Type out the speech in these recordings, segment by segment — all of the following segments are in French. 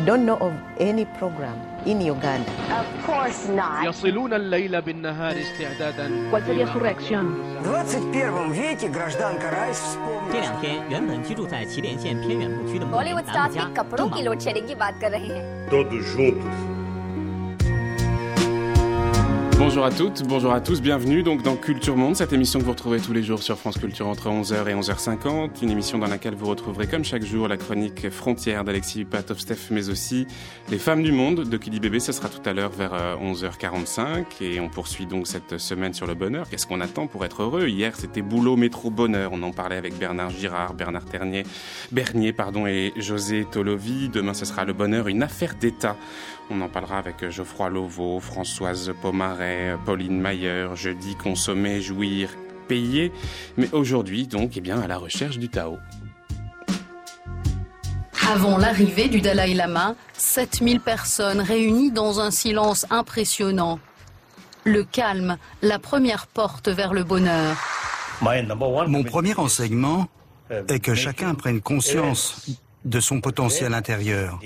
I don't know of any program in Uganda. Of course not. يصلون الليل بالنهار استعدادا. ¿Cuál sería su reacción? 21 веке гражданка Райс вспомнила. 这两天原本居住在祁连县偏远牧区的牧民达木加正忙。Bollywood stars Vika Prukilo Cherengi Bonjour à toutes, bonjour à tous, bienvenue donc dans Culture Monde, cette émission que vous retrouvez tous les jours sur France Culture entre 11h et 11h50, une émission dans laquelle vous retrouverez comme chaque jour la chronique Frontières d'Alexis Patov-Steph, mais aussi les femmes du monde de Kili Bébé, ce sera tout à l'heure vers euh, 11h45 et on poursuit donc cette semaine sur le bonheur. Qu'est-ce qu'on attend pour être heureux? Hier c'était boulot, métro, bonheur, on en parlait avec Bernard Girard, Bernard Ternier, Bernier pardon, et José Tolovi. Demain ce sera le bonheur, une affaire d'État. On en parlera avec Geoffroy Lauveau, Françoise Pomaret, Pauline Mayer, jeudi consommer, jouir, payer. Mais aujourd'hui, donc, eh bien, à la recherche du Tao. Avant l'arrivée du Dalai Lama, 7000 personnes réunies dans un silence impressionnant. Le calme, la première porte vers le bonheur. Mon premier enseignement est que chacun prenne conscience de son potentiel intérieur.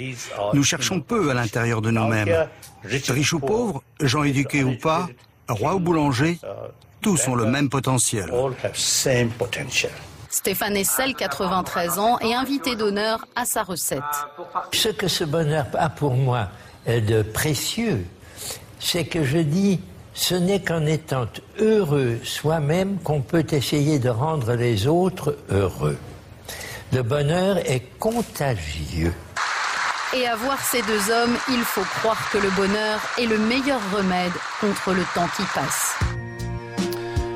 Nous cherchons peu à l'intérieur de nous-mêmes. Riches ou pauvres, gens éduqués ou pas, roi ou boulanger, tous ont le même potentiel. Stéphane Essel, 93 ans, est invité d'honneur à sa recette. Ce que ce bonheur a pour moi de précieux, c'est que je dis, ce n'est qu'en étant heureux soi-même qu'on peut essayer de rendre les autres heureux. Le bonheur est contagieux. Et à voir ces deux hommes, il faut croire que le bonheur est le meilleur remède contre le temps qui passe.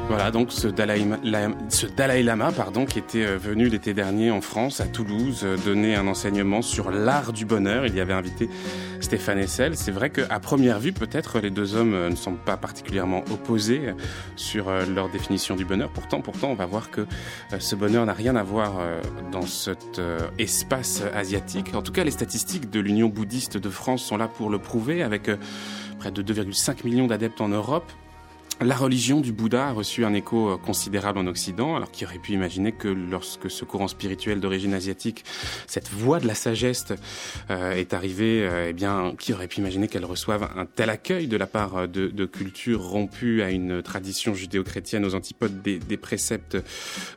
Voilà donc ce Dalai, Lama, pardon, qui était euh, venu l'été dernier en France, à Toulouse, euh, donner un enseignement sur l'art du bonheur. Il y avait invité Stéphane Essel. C'est vrai qu'à première vue, peut-être les deux hommes euh, ne sont pas particulièrement opposés sur leur définition du bonheur. Pourtant, pourtant, on va voir que ce bonheur n'a rien à voir dans cet espace asiatique. En tout cas, les statistiques de l'Union bouddhiste de France sont là pour le prouver, avec près de 2,5 millions d'adeptes en Europe. La religion du Bouddha a reçu un écho considérable en Occident, alors qui aurait pu imaginer que lorsque ce courant spirituel d'origine asiatique, cette voie de la sagesse euh, est arrivée, euh, eh bien, qui aurait pu imaginer qu'elle reçoive un tel accueil de la part de, de cultures rompues à une tradition judéo-chrétienne aux antipodes des, des préceptes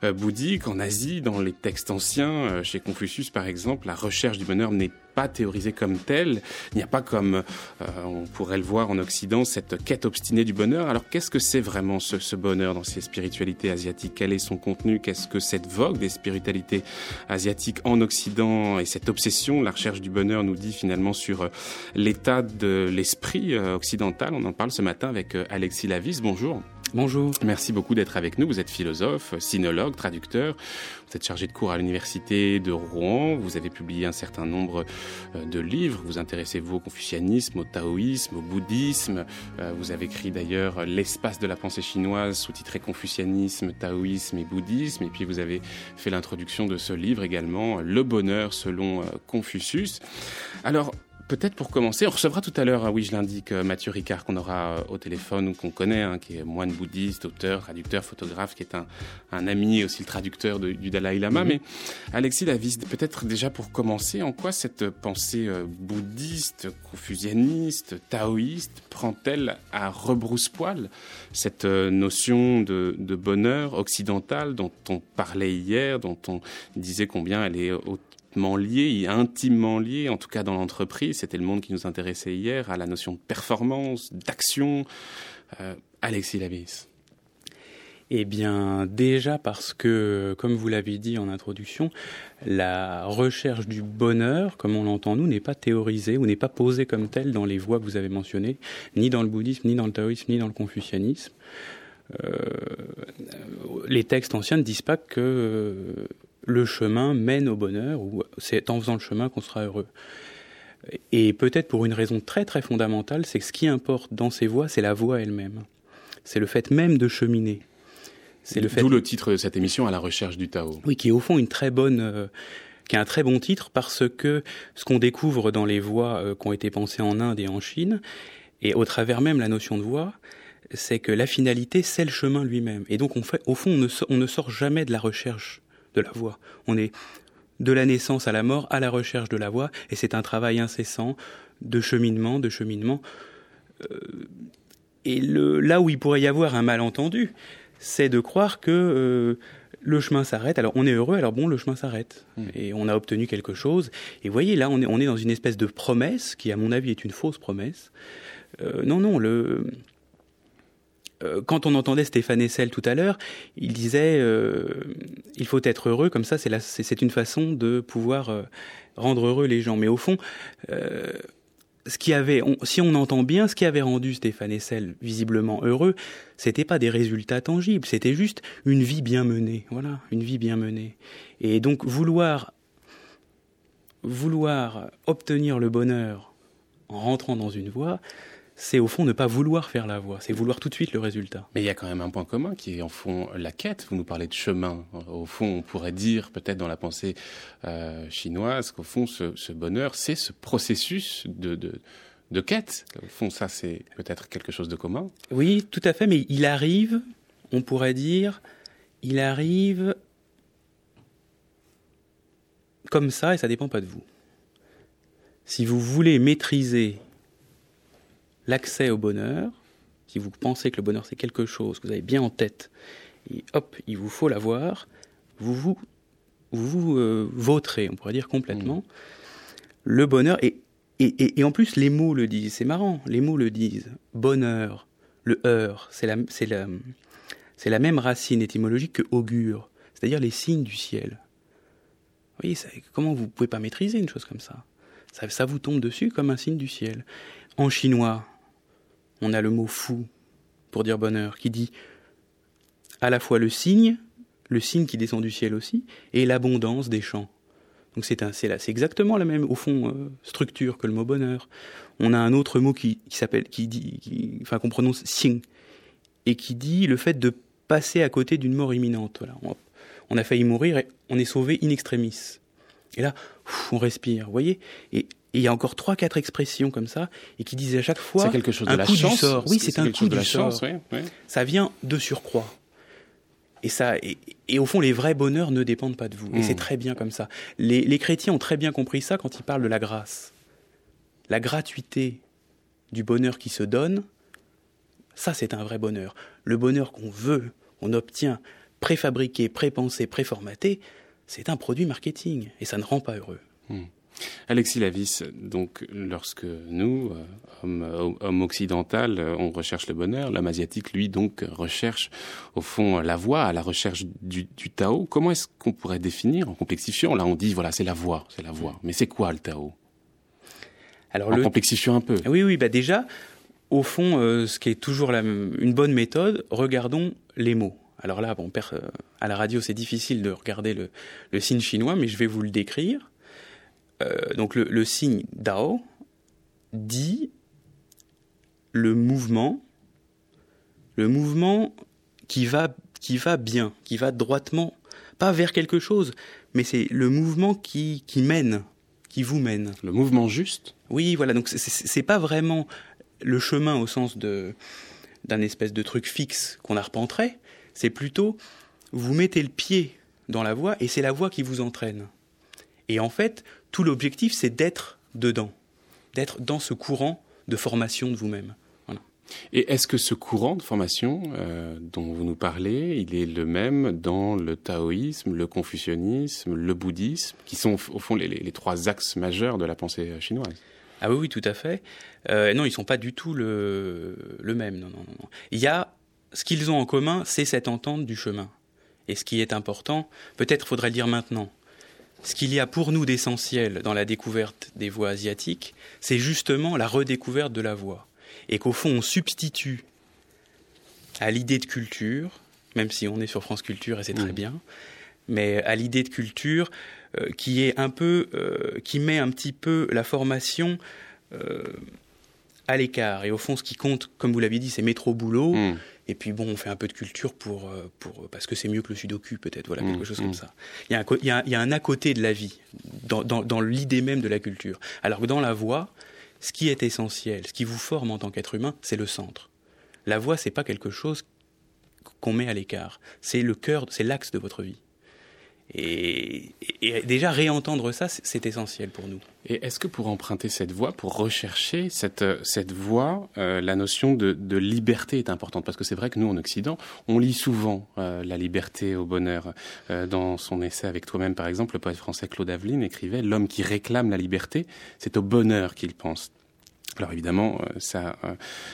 euh, bouddhiques. En Asie, dans les textes anciens, chez Confucius par exemple, la recherche du bonheur n'est pas théorisé comme tel. Il n'y a pas comme euh, on pourrait le voir en Occident cette quête obstinée du bonheur. Alors qu'est-ce que c'est vraiment ce, ce, bonheur dans ces spiritualités asiatiques? Quel est son contenu? Qu'est-ce que cette vogue des spiritualités asiatiques en Occident et cette obsession, la recherche du bonheur nous dit finalement sur euh, l'état de l'esprit euh, occidental? On en parle ce matin avec Alexis Lavis. Bonjour. Bonjour. Merci beaucoup d'être avec nous. Vous êtes philosophe, sinologue, traducteur. Vous êtes chargé de cours à l'université de Rouen. Vous avez publié un certain nombre de livres. Vous intéressez-vous au confucianisme, au taoïsme, au bouddhisme? Vous avez écrit d'ailleurs L'espace de la pensée chinoise, sous-titré Confucianisme, taoïsme et bouddhisme. Et puis vous avez fait l'introduction de ce livre également, Le bonheur selon Confucius. Alors, Peut-être pour commencer, on recevra tout à l'heure, hein, oui je l'indique, Mathieu Ricard qu'on aura au téléphone ou qu'on connaît, hein, qui est moine bouddhiste, auteur, traducteur, photographe, qui est un, un ami et aussi le traducteur de, du Dalai Lama. -hmm. Mais Alexis Lavis, peut-être déjà pour commencer, en quoi cette pensée bouddhiste, confucianiste, taoïste prend-elle à rebrousse-poil cette notion de, de bonheur occidental dont on parlait hier, dont on disait combien elle est au lié, intimement lié, en tout cas dans l'entreprise, c'était le monde qui nous intéressait hier, à la notion de performance, d'action. Euh, Alexis Lavis. Eh bien, déjà parce que, comme vous l'avez dit en introduction, la recherche du bonheur, comme on l'entend nous, n'est pas théorisée ou n'est pas posée comme telle dans les voies que vous avez mentionnées, ni dans le bouddhisme, ni dans le taoïsme, ni dans le confucianisme. Euh, les textes anciens ne disent pas que le chemin mène au bonheur, ou c'est en faisant le chemin qu'on sera heureux. Et peut-être pour une raison très très fondamentale, c'est que ce qui importe dans ces voies, c'est la voie elle-même. C'est le fait même de cheminer. C'est le fait. D'où le titre de cette émission, à la recherche du Tao. Oui, qui est au fond une très bonne, euh, qui est un très bon titre parce que ce qu'on découvre dans les voies euh, qui ont été pensées en Inde et en Chine, et au travers même la notion de voie, c'est que la finalité, c'est le chemin lui-même. Et donc, on fait, au fond, on ne, sort, on ne sort jamais de la recherche de la voie. On est de la naissance à la mort, à la recherche de la voie, et c'est un travail incessant de cheminement, de cheminement. Euh, et le, là où il pourrait y avoir un malentendu, c'est de croire que euh, le chemin s'arrête. Alors on est heureux, alors bon, le chemin s'arrête. Hmm. Et on a obtenu quelque chose. Et vous voyez, là, on est, on est dans une espèce de promesse qui, à mon avis, est une fausse promesse. Euh, non, non, le... Euh, quand on entendait Stéphane Essel tout à l'heure, il disait euh, il faut être heureux, comme ça c'est une façon de pouvoir rendre heureux les gens. Mais au fond, ce qui avait, si on entend bien, ce qui avait rendu Stéphane Essel visiblement heureux, c'était pas des résultats tangibles, c'était juste une vie bien menée. Voilà, une vie bien menée. Et donc vouloir, vouloir obtenir le bonheur en rentrant dans une voie, c'est au fond ne pas vouloir faire la voie, c'est vouloir tout de suite le résultat. Mais il y a quand même un point commun qui est en fond la quête. Vous nous parlez de chemin. Au fond, on pourrait dire peut-être dans la pensée euh, chinoise qu'au fond, ce, bonheur, c'est ce processus de, de, quête. Au fond, ça, c'est peut-être quelque chose de commun. Oui, tout à fait, mais il arrive, on pourrait dire, il arrive comme ça et ça dépend pas de vous. Si vous voulez maîtriser l'accès au bonheur, si vous pensez que le bonheur c'est quelque chose que vous avez bien en tête, et hop, il vous faut l'avoir, vous vous, vous, euh, vautrez, on pourrait dire complètement. Mmh. Le bonheur, et, et, et, en plus les mots le disent, c'est marrant, les mots le disent. Bonheur, le heur, c'est la, c'est la, c'est la même racine étymologique que augure, c'est-à-dire les signes du ciel. Vous voyez, comment vous pouvez pas maîtriser une chose comme ça, ça Ça vous tombe dessus comme un signe du ciel. En chinois, on a le mot fou pour dire bonheur, qui dit à la fois le signe, le signe qui descend du ciel aussi, et l'abondance des champs. Donc c'est exactement la même au fond euh, structure que le mot bonheur. On a un autre mot qui, s'appelle, qui enfin qu'on prononce xing, et qui dit le fait de passer à côté d'une mort imminente. On, a failli mourir et on est sauvé in extremis. Et là, on respire, vous voyez. Et et il y a encore trois, quatre expressions comme ça, et qui disent à chaque fois quelque chose de un la coup chance. du sort. Oui, c'est un coup de du sort. Chance, Ça vient de surcroît. Et ça, et, au fond, les vrais bonheurs ne dépendent pas de vous. Et hmm. c'est très bien comme ça. Les, les, chrétiens ont très bien compris ça quand ils parlent de la grâce. La gratuité du bonheur qui se donne, ça c'est un vrai bonheur. Le bonheur qu'on veut, on obtient, préfabriqué, prépensé, préformaté, c'est un produit marketing. Et ça ne rend pas heureux. Hmm. Alexis Lavis, donc lorsque nous, euh, hommes, occidental, euh, on recherche le bonheur, l'homme asiatique, lui, donc recherche au fond la voie, à la recherche du, Tao. Comment est-ce qu'on pourrait définir en complexifiant Là, on dit voilà, c'est la voie, c'est la voie. Mais c'est quoi le Tao? Alors, en complexifiant un peu. Oui, oui, bah déjà, au fond, euh, ce qui est toujours une bonne méthode, regardons les mots. Alors là, bon, à la radio, c'est difficile de regarder le signe chinois, mais je vais vous le décrire. Euh, donc le, signe Dao dit le mouvement, le mouvement qui va, qui va bien, qui va droitement, pas vers quelque chose, mais c'est le mouvement qui, qui mène, qui vous mène. Le mouvement juste Oui, voilà, donc c'est pas vraiment le chemin au sens de d'un espèce de truc fixe qu'on arpenterait, c'est plutôt vous mettez le pied dans la voie et c'est la voie qui vous entraîne. Et en fait, tout l'objectif, c'est d'être dedans, d'être dans ce courant de formation de vous-même. Et est-ce que ce courant de formation euh, dont vous nous parlez, il est le même dans le taoïsme, le confucianisme, le bouddhisme, qui sont au fond les, trois axes majeurs de la pensée chinoise? Ah oui, oui, tout à fait. Euh, non, ils sont pas du tout le, le même. Non, non, non. Il y a ce qu'ils ont en commun, c'est cette entente du chemin. Et ce qui est important, peut-être faudrait le dire maintenant, ce qu'il y a pour nous d'essentiel dans la découverte des voies asiatiques, c'est justement la redécouverte de la voie. Et qu'au fond, on substitue à l'idée de culture, même si on est sur France Culture et c'est très mmh. bien, mais à l'idée de culture euh, qui est un peu, euh, qui met un petit peu la formation euh, à l'écart. Et au fond, ce qui compte, comme vous l'avez dit, c'est métro boulot. Mmh. Et puis bon, on fait un peu de culture pour, euh, pour parce que c'est mieux que le sudoku peut-être, voilà quelque mmh, chose comme mmh. ça. Il y, a un, il, y a, il y, a un, à côté de la vie, dans, dans, dans l'idée même de la culture. Alors que dans la voix, ce qui est essentiel, ce qui vous forme en tant qu'être humain, c'est le centre. La voix, c'est pas quelque chose qu'on met à l'écart. C'est le cœur, c'est l'axe de votre vie. Et, déjà réentendre ça, c'est essentiel pour nous. Et est-ce que pour emprunter cette voie, pour rechercher cette, cette voie, euh, la notion de, liberté est importante? Parce que c'est vrai que nous, en Occident, on lit souvent euh, la liberté au bonheur. Euh, dans son essai avec toi-même, par exemple, le poète français Claude Aveline écrivait L'homme qui réclame la liberté, c'est au bonheur qu'il pense. Alors évidemment, euh, ça, euh,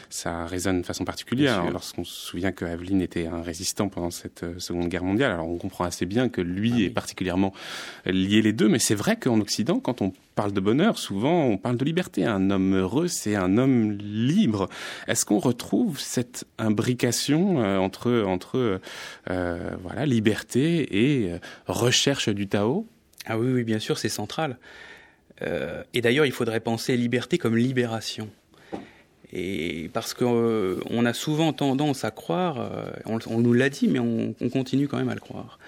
ça résonne de façon particulière lorsqu'on se souvient que Aveline était un résistant pendant cette euh, Seconde Guerre mondiale. Alors on comprend assez bien que lui ah est particulièrement lié les deux, mais c'est vrai qu'en Occident, quand on parle de bonheur, souvent on parle de liberté. Un homme heureux, c'est un homme libre. Est-ce qu'on retrouve cette imbrication entre entre voilà liberté et recherche du Tao? Ah oui, oui, bien sûr, c'est central. Euh, et d'ailleurs, il faudrait penser liberté comme libération. Et parce qu'on euh, a souvent tendance à croire, euh, on, nous l'a dit, mais on, continue quand même à le croire,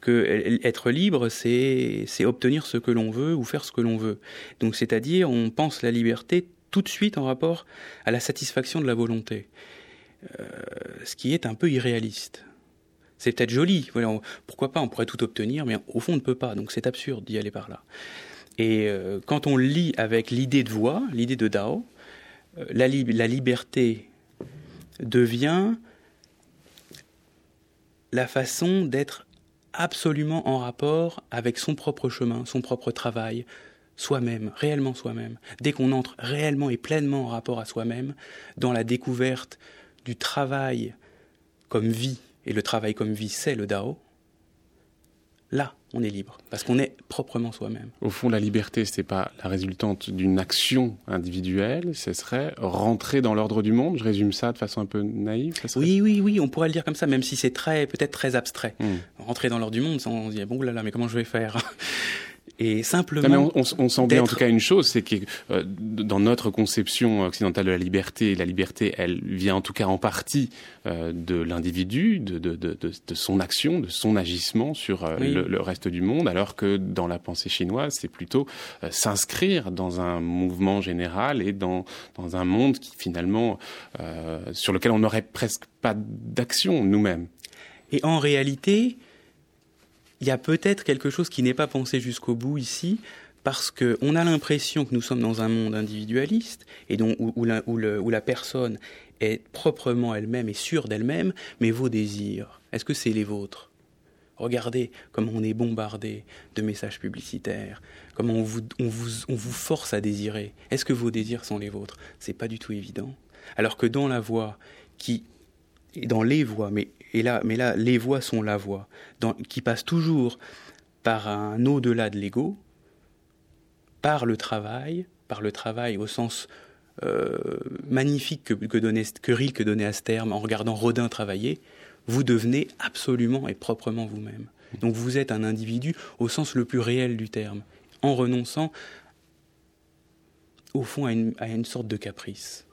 que être libre, c'est obtenir ce que l'on veut ou faire ce que l'on veut. Donc, c'est-à-dire, on pense la liberté tout de suite en rapport à la satisfaction de la volonté, ce qui est un peu irréaliste. C'est peut-être joli, pourquoi pas, on pourrait tout obtenir, mais au fond on ne peut pas, donc c'est absurde d'y aller par là. Et euh, quand on lit avec l'idée de voix, l'idée de Dao, euh, la, la, liberté devient la façon d'être absolument en rapport avec son propre chemin, son propre travail, soi-même, réellement soi-même. Dès qu'on entre réellement et pleinement en rapport à soi-même, dans la découverte du travail comme vie, et le travail comme vie, c'est le Dao, là, on est libre, parce qu'on est proprement soi-même. Au fond, la liberté, ce n'est pas la résultante d'une action individuelle, ce serait rentrer dans l'ordre du monde. Je résume ça de façon un peu naïve. Oui, oui, oui, on pourrait le dire comme ça, même si c'est très, peut-être très abstrait. Hmm. Rentrer dans l'ordre du monde, on se dit bon là là, mais comment je vais faire? Et simplement. on, on, sent bien en tout cas une chose, c'est que euh, dans notre conception occidentale de la liberté, la liberté, elle vient en tout cas en partie euh, de l'individu, de, de, de, de, son action, de son agissement sur euh, le, reste du monde, alors que dans la pensée chinoise, c'est plutôt s'inscrire dans un mouvement général et dans, dans un monde qui finalement sur lequel on n'aurait presque pas d'action nous-mêmes. Et en réalité, il y a peut-être quelque chose qui n'est pas pensé jusqu'au bout ici, parce qu'on a l'impression que nous sommes dans un monde individualiste, et donc où, la, personne est proprement elle-même et sûre d'elle-même, mais vos désirs, est-ce que c'est les vôtres? Regardez comment on est bombardé de messages publicitaires, comment on vous, on vous, force à désirer. Est-ce que vos désirs sont les vôtres? C'est pas du tout évident. Alors que dans la voix qui dans les voix, mais et là, mais là, les voix sont la voix, qui passe toujours par un au-delà de l'ego, par le travail, par le travail au sens euh, magnifique que, que, donnait, que Rilke donnait à ce terme en regardant Rodin travailler, vous devenez absolument et proprement vous-même. Donc vous êtes un individu au sens le plus réel du terme, en renonçant au fond à une, à une sorte de caprice.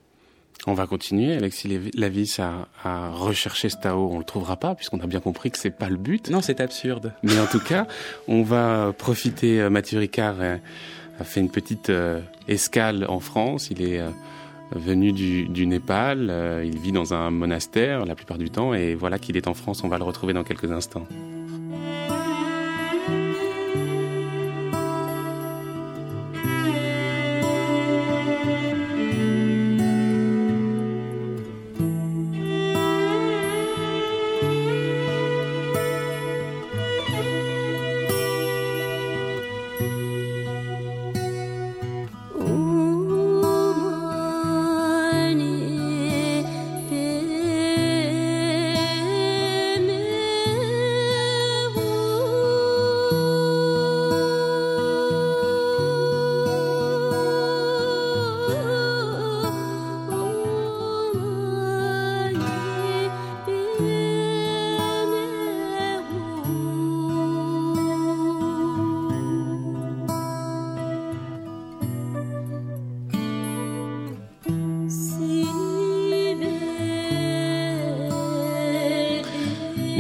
On va continuer, Alexis Lavis, à, à rechercher ce Tao. On le trouvera pas, puisqu'on a bien compris que c'est pas le but. Non, c'est absurde. Mais en tout cas, on va profiter. Euh, Mathieu Ricard euh, a fait une petite euh, escale en France. Il est venu du, du Népal. il vit dans un monastère la plupart du temps. Et voilà qu'il est en France. On va le retrouver dans quelques instants.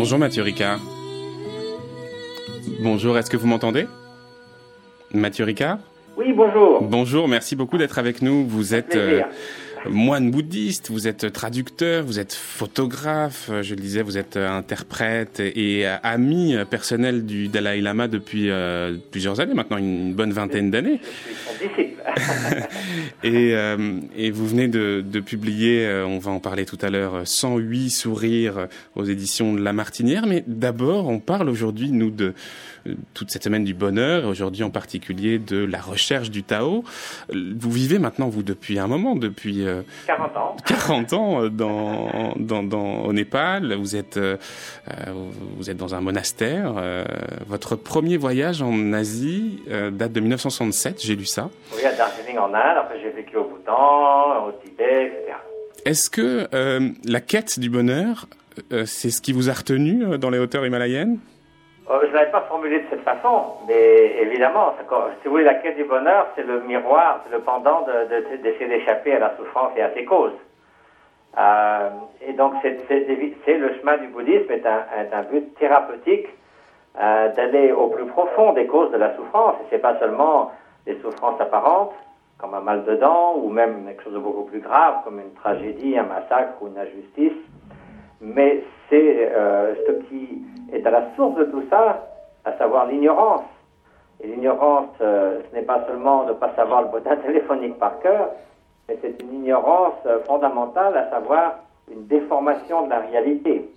Bonjour Mathieu Ricard. Bonjour, est-ce que vous m'entendez? Mathieu Ricard? Oui, bonjour. Bonjour, merci beaucoup d'être avec nous. Vous êtes, euh, moine bouddhiste, vous êtes traducteur, vous êtes photographe, je le disais, vous êtes interprète et, ami personnel du Dalai Lama depuis plusieurs années, maintenant une bonne vingtaine d'années. et, et vous venez de, de publier, on va en parler tout à l'heure, 108 sourires aux éditions de La Martinière. Mais d'abord, on parle aujourd'hui, nous, de toute cette semaine du bonheur, aujourd'hui en particulier de la recherche du Tao. Vous vivez maintenant, vous, depuis un moment, depuis 40 ans, 40 ans dans, dans, dans, au Népal. Vous êtes, euh, vous êtes dans un monastère. Euh, votre premier voyage en Asie euh, date de 1967, j'ai lu ça. Oui, à Darjeeling en Inde. Après, j'ai vécu au Bhoutan, au Tibet, etc. Est-ce que la quête du bonheur, c'est ce qui vous a retenu dans les hauteurs himalayennes euh, je ne l'avais pas formulé de cette façon, mais évidemment, si vous voulez, la quête du bonheur, c'est le miroir, c'est le pendant d'essayer de, d'échapper à la souffrance et à ses causes. Euh, et donc, c'est le chemin du bouddhisme est un, est un but thérapeutique euh, d'aller au plus profond des causes de la souffrance. Et c'est pas seulement des souffrances apparentes, comme un mal de dents, ou même quelque chose de beaucoup plus grave, comme une tragédie, un massacre ou une injustice, mais c'est euh, ce qui est à la source de tout ça, à savoir l'ignorance. Et l'ignorance, euh, ce n'est pas seulement de ne pas savoir le bottin téléphonique par cœur, mais c'est une ignorance euh, fondamentale, à savoir une déformation de la réalité.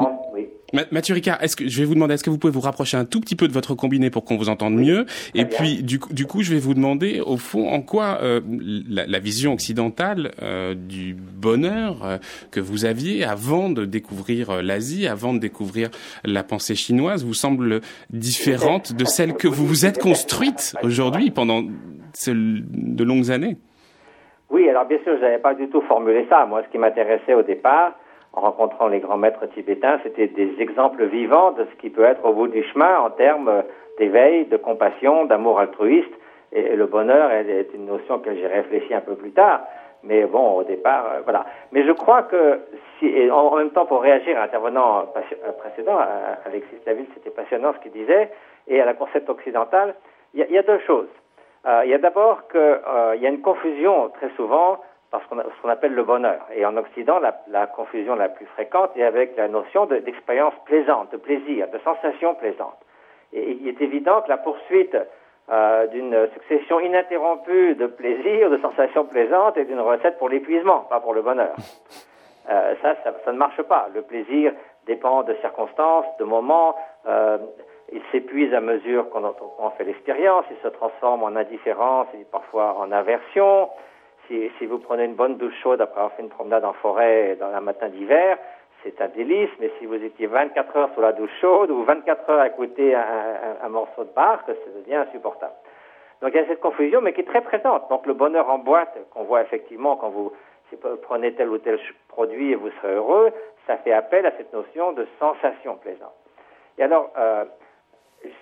Hmm. oui. Mathieu Ricard, est-ce que je vais vous demander, est-ce que vous pouvez vous rapprocher un tout petit peu de votre combiné pour qu'on vous entende mieux? Et puis, du coup, du coup, je vais vous demander, au fond, en quoi euh, la, vision occidentale euh, du bonheur euh, que vous aviez avant de découvrir l'Asie, avant de découvrir la pensée chinoise, vous semble différente de celle que vous vous êtes construite aujourd'hui pendant de longues années? Oui, alors bien sûr, je n'avais pas du tout formulé ça. Moi, ce qui m'intéressait au départ, en rencontrant les grands maîtres tibétains, c'était des exemples vivants de ce qui peut être au bout du chemin en termes d'éveil, de compassion, d'amour altruiste. Et, le bonheur est, une notion que j'ai réfléchi un peu plus tard. Mais bon, au départ, euh, voilà. Mais je crois que, si, et en, même temps, pour réagir à l'intervenant euh, précédent, Alexis Laville, c'était passionnant ce qu'il disait, et à la concept occidentale, il y, a deux choses. Euh, il y a d'abord qu'il euh, y a une confusion très souvent ce qu'on appelle le bonheur. Et en Occident, la, la, confusion la plus fréquente est avec la notion d'expérience plaisante, de plaisir, de sensation plaisante. Et il est évident que la poursuite euh, d'une succession ininterrompue de plaisir, de sensations plaisantes est une recette pour l'épuisement, pas pour le bonheur. Euh, ça, ça, ça, ne marche pas. Le plaisir dépend de circonstances, de moments. Euh, il s'épuise à mesure qu'on en fait l'expérience. Il se transforme en indifférence et parfois en aversion si, vous prenez une bonne douche chaude après avoir fait une promenade en forêt dans un matin d'hiver, c'est un délice, mais si vous étiez 24 heures sous la douche chaude ou 24 heures à un, un morceau de barque, ça devient insupportable. Donc il y a cette confusion, mais qui est très présente. Donc le bonheur en boîte, qu'on voit effectivement quand vous prenez tel ou tel produit et vous serez heureux, ça fait appel à cette notion de sensation plaisante. Et alors, euh,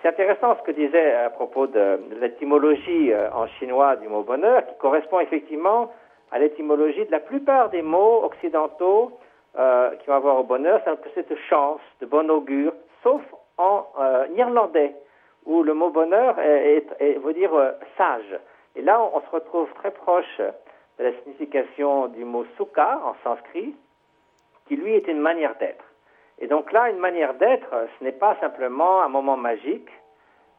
c'est intéressant ce que disait à propos de, l'étymologie euh, en chinois du mot bonheur, qui correspond effectivement à l'étymologie de la plupart des mots occidentaux euh, qui vont avoir au bonheur, c'est de chance, de bon augure, sauf en euh, irlandais, où le mot bonheur est, est, veut dire euh, sage. Et là, on, on, se retrouve très proche de la signification du mot sukha en sanskrit, qui lui est une manière d'être. Et donc là, une manière d'être, ce n'est pas simplement un moment magique,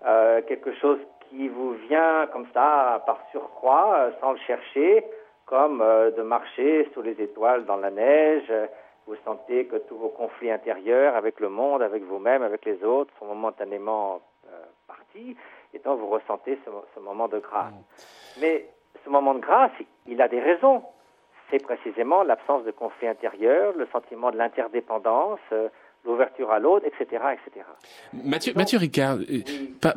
euh, quelque chose qui vous vient comme ça par surcroît, euh, sans le chercher, comme euh, de marcher sous les étoiles dans la neige. Vous sentez que tous vos conflits intérieurs avec le monde, avec vous-même, avec les autres sont momentanément euh, partis, et donc vous ressentez ce, ce moment de grâce. Mmh. Mais ce moment de grâce, il a des raisons c'est précisément l'absence de conflit intérieur, le sentiment de l'interdépendance, euh, l'ouverture à l'autre, etc., etc. Mathieu, Mathieu Ricard, oui.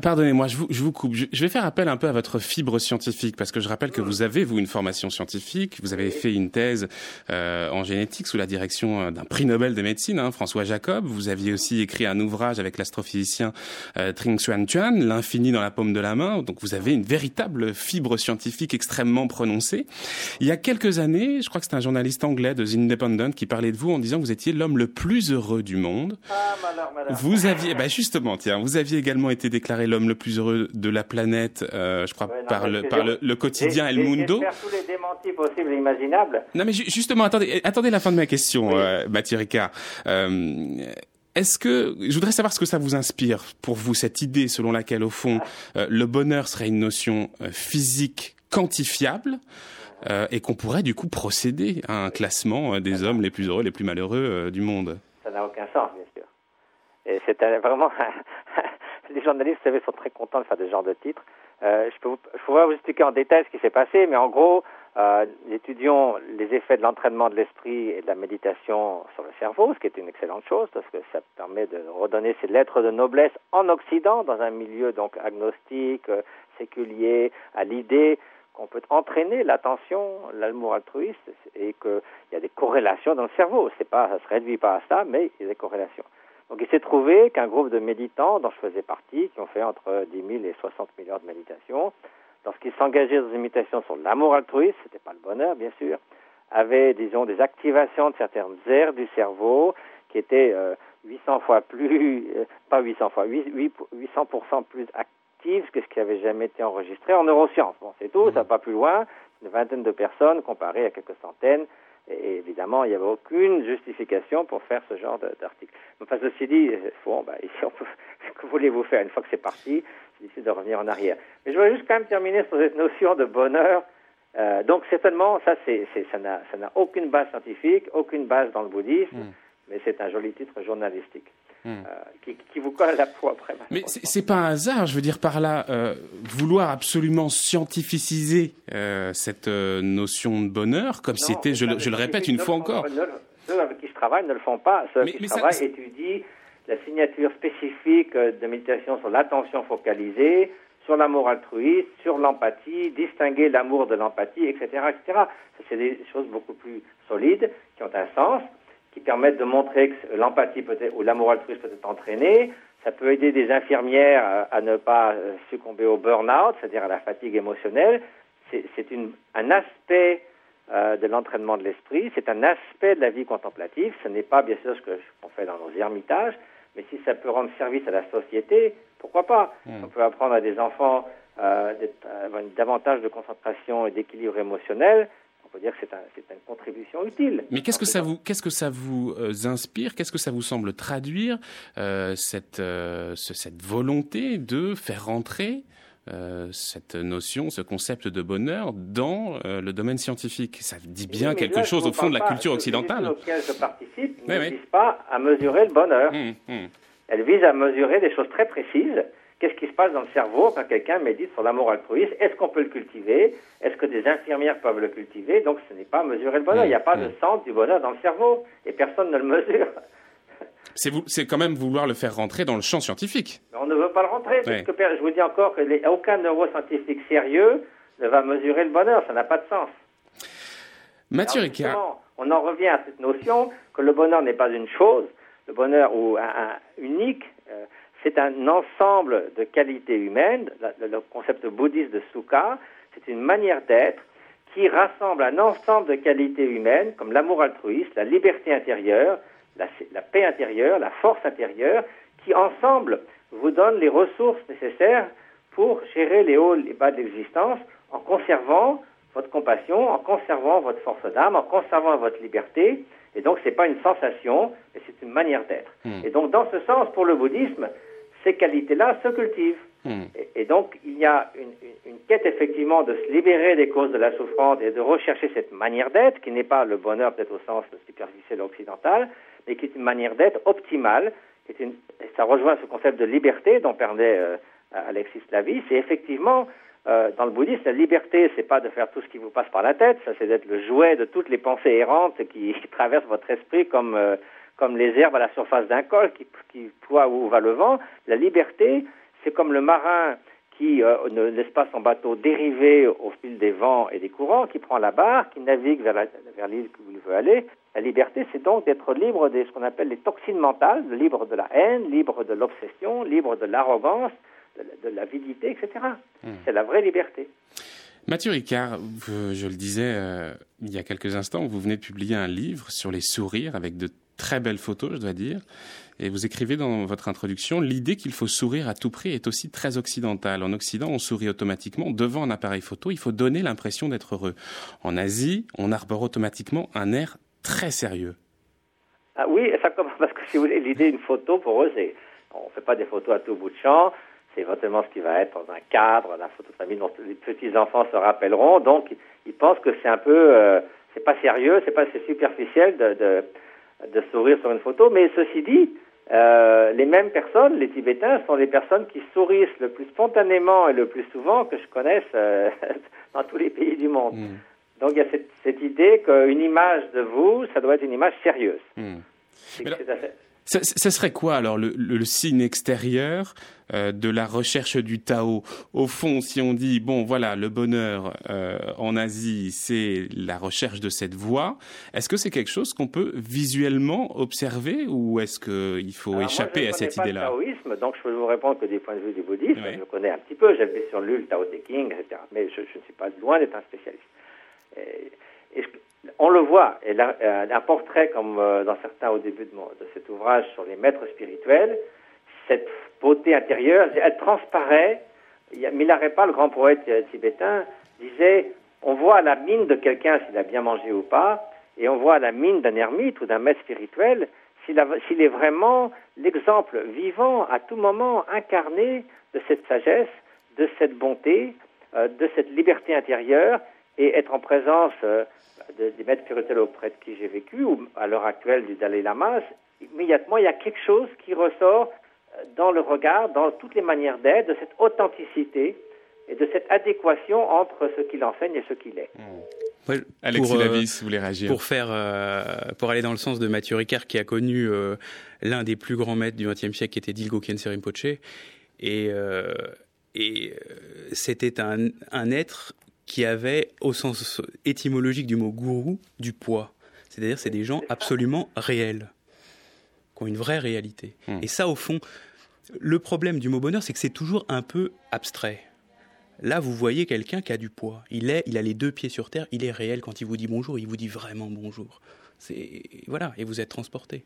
pardonnez-moi, je vous, je vous coupe. Je, je, vais faire appel un peu à votre fibre scientifique parce que je rappelle que vous avez vous une formation scientifique. Vous avez oui. fait une thèse euh, en génétique sous la direction euh, d'un prix Nobel de médecine, hein, François Jacob. Vous aviez aussi écrit un ouvrage avec l'astrophysicien euh, Tring Xuan Chuan, l'infini dans la paume de la main. Donc vous avez une véritable fibre scientifique extrêmement prononcée. Il y a quelques années, je crois que c'est un journaliste anglais de The Independent qui parlait de vous en disant que vous étiez l'homme le plus heureux du monde monde. Ah, malheur, malheur. Vous aviez, bah justement, tiens, vous aviez également été déclaré l'homme le plus heureux de la planète, euh, je crois, Ouais, non, par, le, par le, le quotidien El Mundo. J'espère tous les démentis possibles et imaginables. Non, mais ju- justement, attendez, attendez la fin de ma question, euh, Mathieu Ricard. Euh, est-ce que je voudrais savoir ce que ça vous inspire pour vous cette idée selon laquelle au fond euh, le bonheur serait une notion euh, physique quantifiable euh, et qu'on pourrait du coup procéder à un classement euh, des hommes les plus heureux, les plus malheureux euh, du monde? Ça n'a aucun sens, bien sûr. Et un- vraiment. les journalistes, vous savez, sont très contents de faire ce genre de titres. Euh, je pourrais vous expliquer en détail ce qui s'est passé, mais en gros, euh, étudions les effets de l'entraînement de l'esprit et de la méditation sur le cerveau, ce qui est une excellente chose, parce que ça permet de redonner ces lettres de noblesse en Occident, dans un milieu donc agnostique, euh, séculier, à l'idée qu'on peut entraîner l'attention, l'amour altruiste, et qu'il y a des corrélations dans le cerveau. C'est pas, ça se réduit pas à ça, mais il y a des corrélations. Donc il s'est trouvé qu'un groupe de méditants, dont je faisais partie, qui ont fait entre 10 000 et 60 000 heures de méditation, lorsqu'ils s'engageaient dans une méditation sur l'amour altruiste, c'était pas le bonheur bien sûr, avaient, disons, des activations de certaines aires du cerveau qui étaient euh, 800 fois plus, euh, pas 800 fois, 8, 800% plus actives que ce qui avait jamais été enregistré en neurosciences. Bon, c'est tout, ça va pas plus loin, une vingtaine de personnes comparées à quelques centaines. Et évidemment, il n'y avait aucune justification pour faire ce genre d'article. Enfin, ceci dit, euh, bon, bah, ici, on peut, que voulez-vous faire Une fois que c'est parti, c'est difficile de revenir en arrière. Mais je voudrais juste quand même terminer sur cette notion de bonheur. Euh, donc, certainement, ça, c'est, ça, n'a, ça n'a aucune base scientifique, aucune base dans le bouddhisme, mais c'est un joli titre journalistique Hmm. euh, qui, qui vous colle à la peau après. Mais c'est pas un hasard, je veux dire par là, euh, vouloir absolument scientificiser euh, cette notion de bonheur, comme c'était, je, le- je le ça, répète une fois encore. ne Ceux avec qui je travaille ne le font pas. Ceux avec Mais- qui mais je ça- étudient la signature spécifique de méditation sur l'attention focalisée, sur l'amour altruiste, sur l'empathie, distinguer l'amour de l'empathie, etc., etc. C'est des choses beaucoup plus solides, qui ont un sens, qui permettent de montrer que l'empathie peut être, ou l'amour altruiste peut être entraîné. Ça peut aider des infirmières à, à ne pas euh, succomber au burn-out, c'est-à-dire à la fatigue émotionnelle. C'est un aspect euh, de l'entraînement de l'esprit, c'est un aspect de la vie contemplative. Ce n'est pas bien sûr ce qu'on fait dans nos ermitages, mais si ça peut rendre service à la société, pourquoi pas? On peut apprendre à des enfants euh, davantage de concentration et d'équilibre émotionnel. On peut dire que c'est un- une contribution utile. Mais qu'est-ce que ça vous, qu'est-ce que ça vous euh, inspire? Qu'est-ce que ça vous semble traduire euh, cette euh, ce- cette volonté de faire rentrer euh, cette notion, ce concept de bonheur dans euh, le domaine scientifique? Ça dit bien Oui, quelque là, chose au fond de la culture occidentale. auxquelles je participe Oui, ne oui. visent pas à mesurer le bonheur. Hum, hum. Elle vise à mesurer des choses très précises. Qu'est-ce qui se passe dans le cerveau quand quelqu'un médite sur l'amour altruiste Est-ce qu'on peut le cultiver? Est-ce que des infirmières peuvent le cultiver? Donc ce n'est pas mesurer le bonheur. Il n'y a pas de centre du bonheur dans le cerveau et personne ne le mesure. C'est quand même vouloir le faire rentrer dans le champ scientifique. Mais on ne veut pas le rentrer. Parce que je vous dis encore que les- aucun neuroscientifique sérieux ne va mesurer le bonheur. Ça n'a pas de sens. Mathieu Ricard, on en revient à cette notion que le bonheur n'est pas une chose, le bonheur ou un, un unique, euh, c'est un ensemble de qualités humaines. Le, concept bouddhiste de sukha, c'est une manière d'être qui rassemble un ensemble de qualités humaines comme l'amour altruiste, la liberté intérieure, la, la paix intérieure, la force intérieure, qui ensemble vous donnent les ressources nécessaires pour gérer les hauts et les bas de l'existence en conservant votre compassion, en conservant votre force d'âme, en conservant votre liberté. Et donc, ce n'est pas une sensation, mais c'est une manière d'être. Hmm. Et donc, dans ce sens, pour le bouddhisme, ces qualités-là se cultivent. hum. Et, et donc, il y a une, une- une quête effectivement de se libérer des causes de la souffrance et de rechercher cette manière d'être, qui n'est pas le bonheur peut-être au sens superficiel occidental, mais qui est une manière d'être optimale. Qui est une, et ça rejoint ce concept de liberté dont parlait euh, Alexis Lavis. C'est effectivement, euh, dans le bouddhisme, la liberté, c'est pas de faire tout ce qui vous passe par la tête, ça c'est d'être le jouet de toutes les pensées errantes qui, traversent votre esprit comme, euh, comme les herbes à la surface d'un col qui, qui ploient où va le vent. La liberté, c'est comme le marin qui euh, ne laisse pas son bateau dériver au fil des vents et des courants, qui prend la barre, qui navigue vers, l'île où il veut aller. La liberté, c'est donc d'être libre de ce qu'on appelle les toxines mentales, libre de la haine, libre de l'obsession, libre de l'arrogance, de, la- de l'avidité, etc. C'est la vraie liberté. Mathieu Ricard, je le disais euh, il y a quelques instants, vous venez de publier un livre sur les sourires avec de très belles photos, je dois dire. Et vous écrivez dans votre introduction, l'idée qu'il faut sourire à tout prix est aussi très occidentale. En Occident, on sourit automatiquement devant un appareil photo. Il faut donner l'impression d'être heureux. En Asie, on arbore automatiquement un air très sérieux. Ah oui, ça commence parce que si vous voulez, l'idée d'une photo pour eux, c'est on ne fait pas des photos à tout bout de champ. C'est éventuellement ce qui va être dans un cadre, la photo de famille dont les petits enfants se rappelleront. Donc, ils pensent que c'est un peu, euh, c'est pas sérieux, c'est pas c'est superficiel de, de, de sourire sur une photo. Mais ceci dit, euh, les mêmes personnes, les Tibétains, sont les personnes qui sourissent le plus spontanément et le plus souvent que je connaisse euh, dans tous les pays du monde. Hmm. Donc il y a cette, cette idée qu'une image de vous, ça doit être une image sérieuse. C'est- Ce, serait quoi alors le, le- signe extérieur euh, de la recherche du Tao? Au fond, si on dit bon voilà le bonheur euh, en Asie, c'est la recherche de cette voie. Est-ce que c'est quelque chose qu'on peut visuellement observer ou est-ce qu'il faut Alors, échapper à cette idée-là? taoïsme, donc je peux vous répondre que du point de vue du bouddhisme, Oui. je connais un petit peu, j'ai bien sûr lu le Tao Te King, etc. Mais je, je ne suis pas loin d'être un spécialiste. Et, et je- on le voit, et là, euh, un portrait comme euh, dans certains au début de, de cet ouvrage sur les maîtres spirituels, cette beauté intérieure, elle transparaît. Milarepa, le grand poète euh, tibétain, disait on voit la mine de quelqu'un s'il a bien mangé ou pas, et on voit la mine d'un ermite ou d'un maître spirituel s'il est vraiment l'exemple vivant, à tout moment incarné de cette sagesse, de cette bonté, de cette liberté intérieure, et être en présence de- des maîtres spirituels auprès de qui j'ai vécu, ou à l'heure actuelle du Dalai Lama, immédiatement il y a quelque chose qui ressort euh, dans le regard, dans toutes les manières d'être, de cette authenticité et de cette adéquation entre ce qu'il enseigne et ce qu'il est. Moi, Alexis pour, euh, Lavis, vous voulez réagir. Pour faire, euh, pour aller dans le sens de Mathieu Ricard, qui a connu euh, l'un des plus grands maîtres du XXe siècle, qui était Dilgo Khyentse Rinpoche, et, euh, et euh, c'était un, un être qui avait, au sens étymologique du mot gourou, du poids. C'est-à-dire, c'est des gens absolument réels, qui ont une vraie réalité. Hmm. Et ça, au fond, le problème du mot bonheur, c'est que c'est toujours un peu abstrait. Là, vous voyez quelqu'un qui a du poids. Il est, il a les deux pieds sur terre. Il est réel quand il vous dit bonjour. Il vous dit vraiment bonjour. C'est voilà, et vous êtes transporté.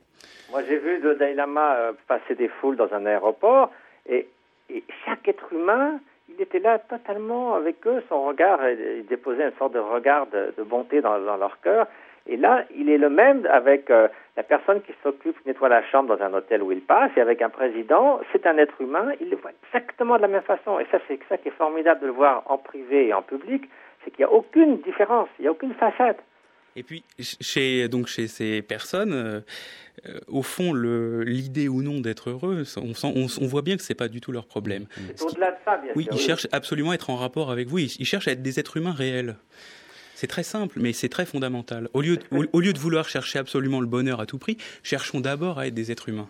Moi, j'ai vu le Dalai Lama euh, passer des foules dans un aéroport et, et chaque être humain, il était là totalement avec eux. Son regard, il déposait une sorte de regard de, bonté dans, dans leur cœur. Et là, il est le même avec euh, la personne qui s'occupe, qui nettoie la chambre dans un hôtel où il passe, et avec un président, c'est un être humain, il le voit exactement de la même façon. Et ça, c'est ça qui est formidable de le voir en privé et en public, c'est qu'il n'y a aucune différence, il n'y a aucune façade. Et puis chez donc chez ces personnes, euh, au fond, le- l'idée ou non d'être heureux, on, sent- on, on voit bien que c'est pas du tout leur problème. C'est au-delà de ça, bien Oui, sûr. ils cherchent absolument à être en rapport avec vous. Ils, ils cherchent à être des êtres humains réels. C'est très simple, mais c'est très fondamental. Au lieu, de, au, au lieu de vouloir chercher absolument le bonheur à tout prix, cherchons d'abord à être des êtres humains.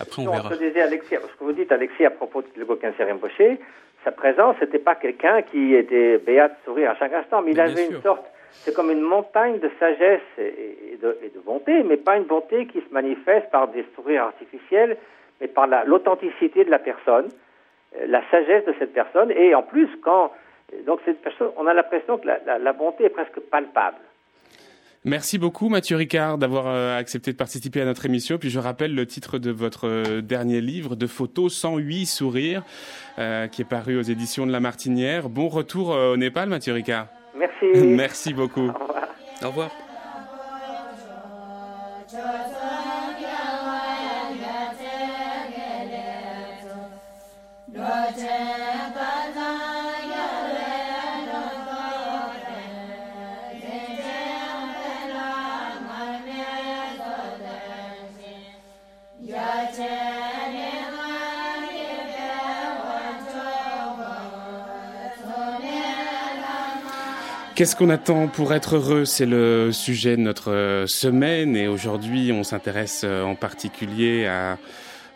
Après, on Non, verra. Ce que disait Alexis, ce que vous dites, Alexis, à propos de Tilgo Khyentse Rinpoche, sa présence, c'était pas quelqu'un qui était béat de sourire à chaque instant, mais il Mais bien avait sûr. une sorte, c'est comme une montagne de sagesse et, de, bonté, mais pas une bonté qui se manifeste par des sourires artificiels, mais par la- l'authenticité de la personne, euh, la sagesse de cette personne, et en plus, quand, donc cette personne, on a l'impression que la, bonté est presque palpable. Merci beaucoup Mathieu Ricard d'avoir euh, accepté de participer à notre émission. Puis je rappelle le titre de votre euh, dernier livre de photos 108 sourires qui est paru aux éditions de La Martinière. Bon retour au Népal Mathieu Ricard. Merci. Merci beaucoup. Au revoir. Au revoir. Qu'est-ce qu'on attend pour être heureux? C'est le sujet de notre euh, semaine et aujourd'hui on s'intéresse euh, en particulier à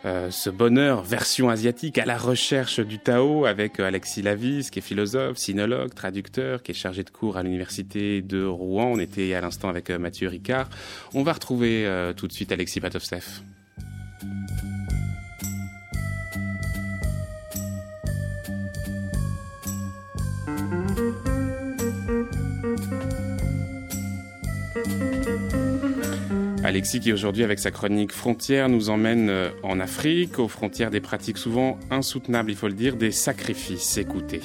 euh, ce bonheur version asiatique, à la recherche du Tao avec Alexis Lavis qui est philosophe, sinologue, traducteur, qui est chargé de cours à l'université de Rouen. On était à l'instant avec Mathieu Ricard. On va retrouver tout de suite Alexis Patovsev. Alexis qui aujourd'hui avec sa chronique Frontières nous emmène euh, en Afrique, aux frontières des pratiques souvent insoutenables, il faut le dire, des sacrifices. Écoutez.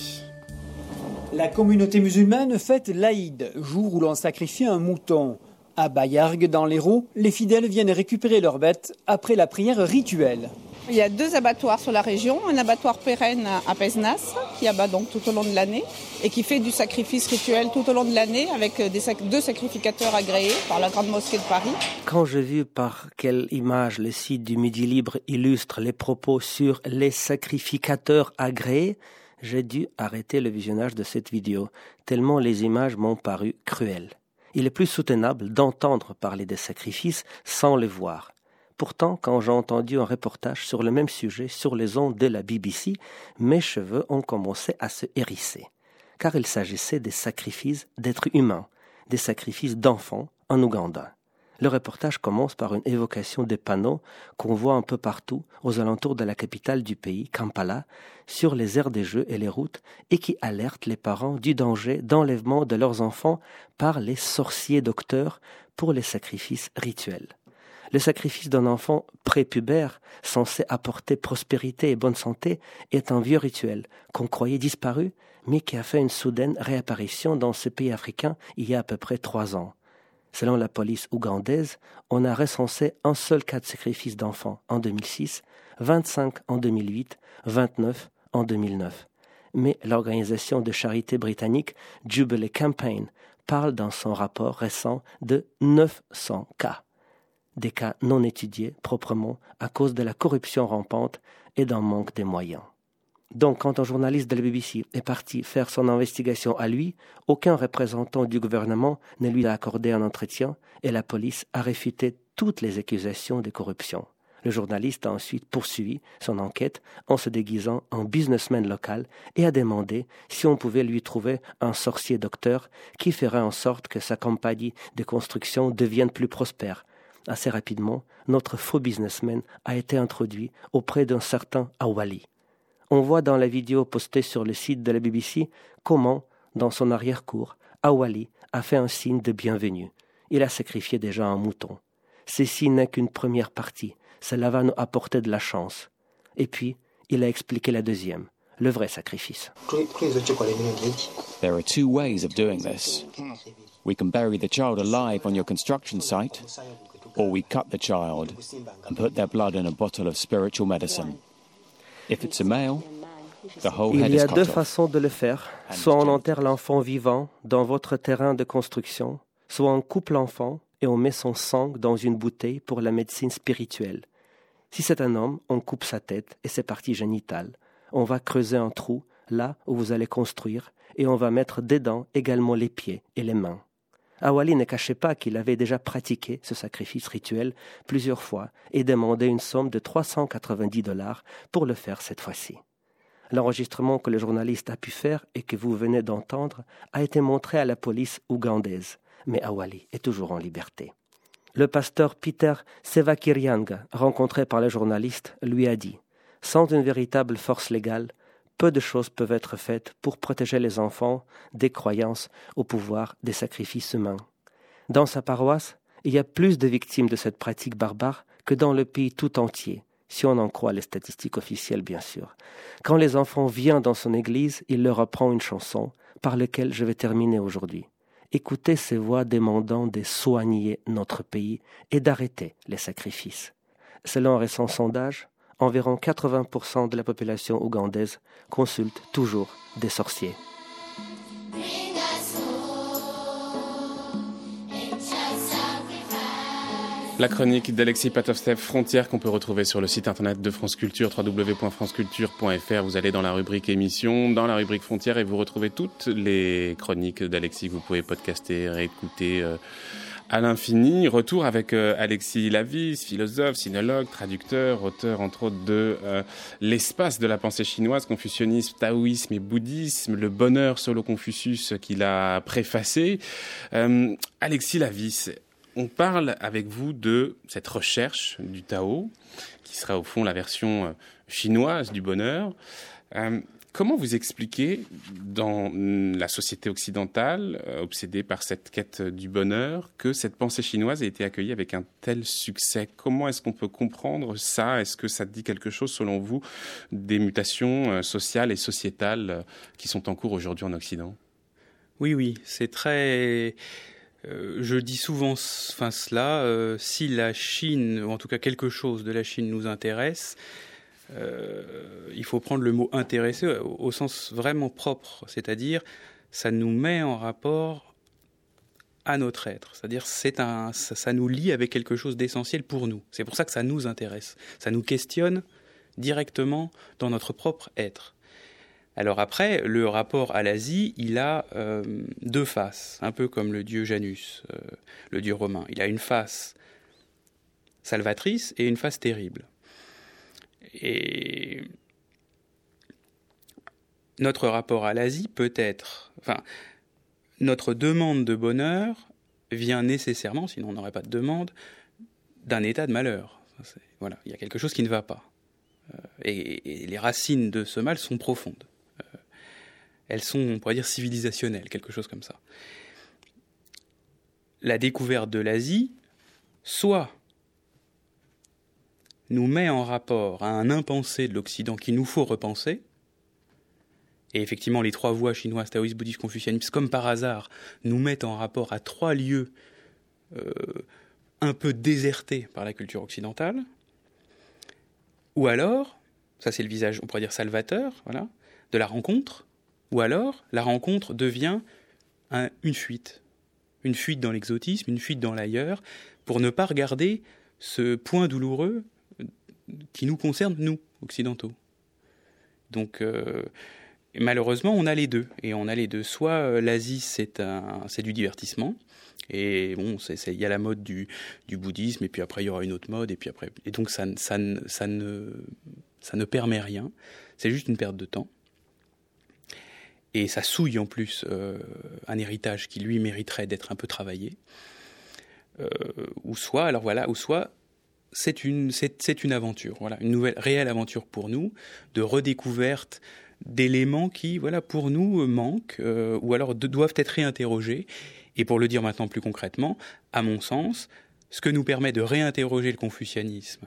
La communauté musulmane fête l'Aïd, jour où l'on sacrifie un mouton. À Bayargue, dans l'Hérault, les fidèles viennent récupérer leurs bêtes après la prière rituelle. Il y a deux abattoirs sur la région, un abattoir pérenne à Pesnas, qui abat donc tout au long de l'année, et qui fait du sacrifice rituel tout au long de l'année avec deux sacrificateurs agréés par la Grande Mosquée de Paris. Quand j'ai vu par quelle image le site du Midi Libre illustre les propos sur les sacrificateurs agréés, j'ai dû arrêter le visionnage de cette vidéo, tellement les images m'ont paru cruelles. Il est plus soutenable d'entendre parler des sacrifices sans les voir. Pourtant, quand j'ai entendu un reportage sur le même sujet sur les ondes de la BBC, mes cheveux ont commencé à se hérisser. Car il s'agissait des sacrifices d'êtres humains, des sacrifices d'enfants en Ouganda. Le reportage commence par une évocation des panneaux qu'on voit un peu partout aux alentours de la capitale du pays, Kampala, sur les aires des jeux et les routes et qui alertent les parents du danger d'enlèvement de leurs enfants par les sorciers docteurs pour les sacrifices rituels. Le sacrifice d'un enfant prépubère, censé apporter prospérité et bonne santé, est un vieux rituel qu'on croyait disparu, mais qui a fait une soudaine réapparition dans ce pays africain il y a à peu près trois ans. Selon la police ougandaise, on a recensé un seul cas de sacrifice d'enfants en 2006, 25 en 2008, 29 en 2009. Mais l'organisation de charité britannique Jubilee Campaign parle dans son rapport récent de 900 cas. Des cas non étudiés proprement à cause de la corruption rampante et d'un manque de moyens. Donc, quand un journaliste de la BBC est parti faire son investigation à lui, aucun représentant du gouvernement ne lui a accordé un entretien et la police a réfuté toutes les accusations de corruption. Le journaliste a ensuite poursuivi son enquête en se déguisant en businessman local et a demandé si on pouvait lui trouver un sorcier docteur qui ferait en sorte que sa compagnie de construction devienne plus prospère. Assez rapidement, notre faux businessman a été introduit auprès d'un certain Awali. On voit dans la vidéo postée sur le site de la BBC comment, dans son arrière-cour, Awali a fait un signe de bienvenue. Il a sacrifié déjà un mouton. Ceci n'est qu'une première partie. Cela va nous apporter de la chance. Et puis, il a expliqué la deuxième, le vrai sacrifice. There are two ways of doing this. We can bury the child alive on your construction site, or we cut the child and put their blood in a bottle of spiritual medicine. Il y a deux façons de le faire. Soit on enterre l'enfant vivant dans votre terrain de construction, soit on coupe l'enfant et on met son sang dans une bouteille pour la médecine spirituelle. Si c'est un homme, on coupe sa tête et ses parties génitales. On va creuser un trou là où vous allez construire et on va mettre dedans également les pieds et les mains. Awali ne cachait pas qu'il avait déjà pratiqué ce sacrifice rituel plusieurs fois et demandé une somme de 390 dollars pour le faire cette fois-ci. L'enregistrement que le journaliste a pu faire et que vous venez d'entendre a été montré à la police ougandaise, mais Awali est toujours en liberté. Le pasteur Peter Sevakirianga, rencontré par le journaliste, lui a dit Sans une véritable force légale, peu de choses peuvent être faites pour protéger les enfants des croyances au pouvoir des sacrifices humains. Dans sa paroisse, il y a plus de victimes de cette pratique barbare que dans le pays tout entier, si on en croit les statistiques officielles bien sûr. Quand les enfants viennent dans son église, il leur apprend une chanson par laquelle je vais terminer aujourd'hui. Écoutez ces voix demandant de soigner notre pays et d'arrêter les sacrifices. Selon un récent sondage, environ 80% de la population ougandaise consulte toujours des sorciers. La chronique d'Alexis Patovstev, Frontières, qu'on peut retrouver sur le site internet de France Culture, www.franceculture.fr. Vous allez dans la rubrique émission, dans la rubrique Frontières, et vous retrouvez toutes les chroniques d'Alexis vous pouvez podcaster, réécouter. Euh, à l'infini. Retour avec euh, Alexis Lavis, philosophe, sinologue, traducteur, auteur entre autres de euh, L'espace de la pensée chinoise, confucianisme, taoïsme et bouddhisme, le bonheur solo Confucius qu'il a préfacé. Euh, Alexis Lavis, on parle avec vous de cette recherche du Tao, qui sera au fond la version chinoise du bonheur. Comment vous expliquez, dans la société occidentale, euh, obsédée par cette quête du bonheur, que cette pensée chinoise ait été accueillie avec un tel succès? Comment est-ce qu'on peut comprendre ça? Est-ce que ça dit quelque chose, selon vous, des mutations euh, sociales et sociétales euh, qui sont en cours aujourd'hui en Occident? Oui, oui, c'est très... je dis souvent enfin, cela, si la Chine, ou en tout cas quelque chose de la Chine nous intéresse, il faut prendre le mot intéressé au, sens vraiment propre, c'est-à-dire ça nous met en rapport à notre être. C'est-à-dire ça, nous lie avec quelque chose d'essentiel pour nous. C'est pour ça que ça nous intéresse. Ça nous questionne directement dans notre propre être. Alors après, le rapport à l'Asie, il a euh, deux faces, un peu comme le dieu Janus, euh, le dieu romain. Il a une face salvatrice et une face terrible. Et notre rapport à l'Asie peut être, enfin, notre demande de bonheur vient nécessairement, sinon on n'aurait pas de demande, d'un état de malheur. Voilà, il y a quelque chose qui ne va pas. Euh, et, les racines de ce mal sont profondes. Euh, elles sont, on pourrait dire, civilisationnelles, quelque chose comme ça. La découverte de l'Asie, soit nous met en rapport à un impensé de l'Occident qu'il nous faut repenser. Et effectivement, les trois voies chinoises, taoïsme, bouddhisme, confucianisme, comme par hasard, nous mettent en rapport à trois lieux euh, un peu désertés par la culture occidentale. Ou alors, ça c'est le visage, on pourrait dire salvateur, voilà, de la rencontre. Ou alors, la rencontre devient une fuite, une fuite dans l'exotisme, une fuite dans l'ailleurs, pour ne pas regarder ce point douloureux qui nous concerne, nous, occidentaux. Donc, euh, malheureusement, on a les deux. Et on a les deux. Soit euh, l'Asie, c'est, c'est du divertissement. Et bon, il y a la mode du, du, bouddhisme, et puis après, il y aura une autre mode, et puis après. Et donc, ça, ça, ça, ne, ça ne permet rien. C'est juste une perte de temps. Et ça souille en plus euh, un héritage qui, lui, mériterait d'être un peu travaillé. ou soit, alors voilà, ou soit c'est une, c'est, une aventure, voilà, une nouvelle, réelle aventure pour nous, de redécouverte d'éléments qui, voilà, pour nous manquent euh, ou alors doivent être réinterrogés. Et pour le dire maintenant plus concrètement, à mon sens, ce que nous permet de réinterroger le confucianisme,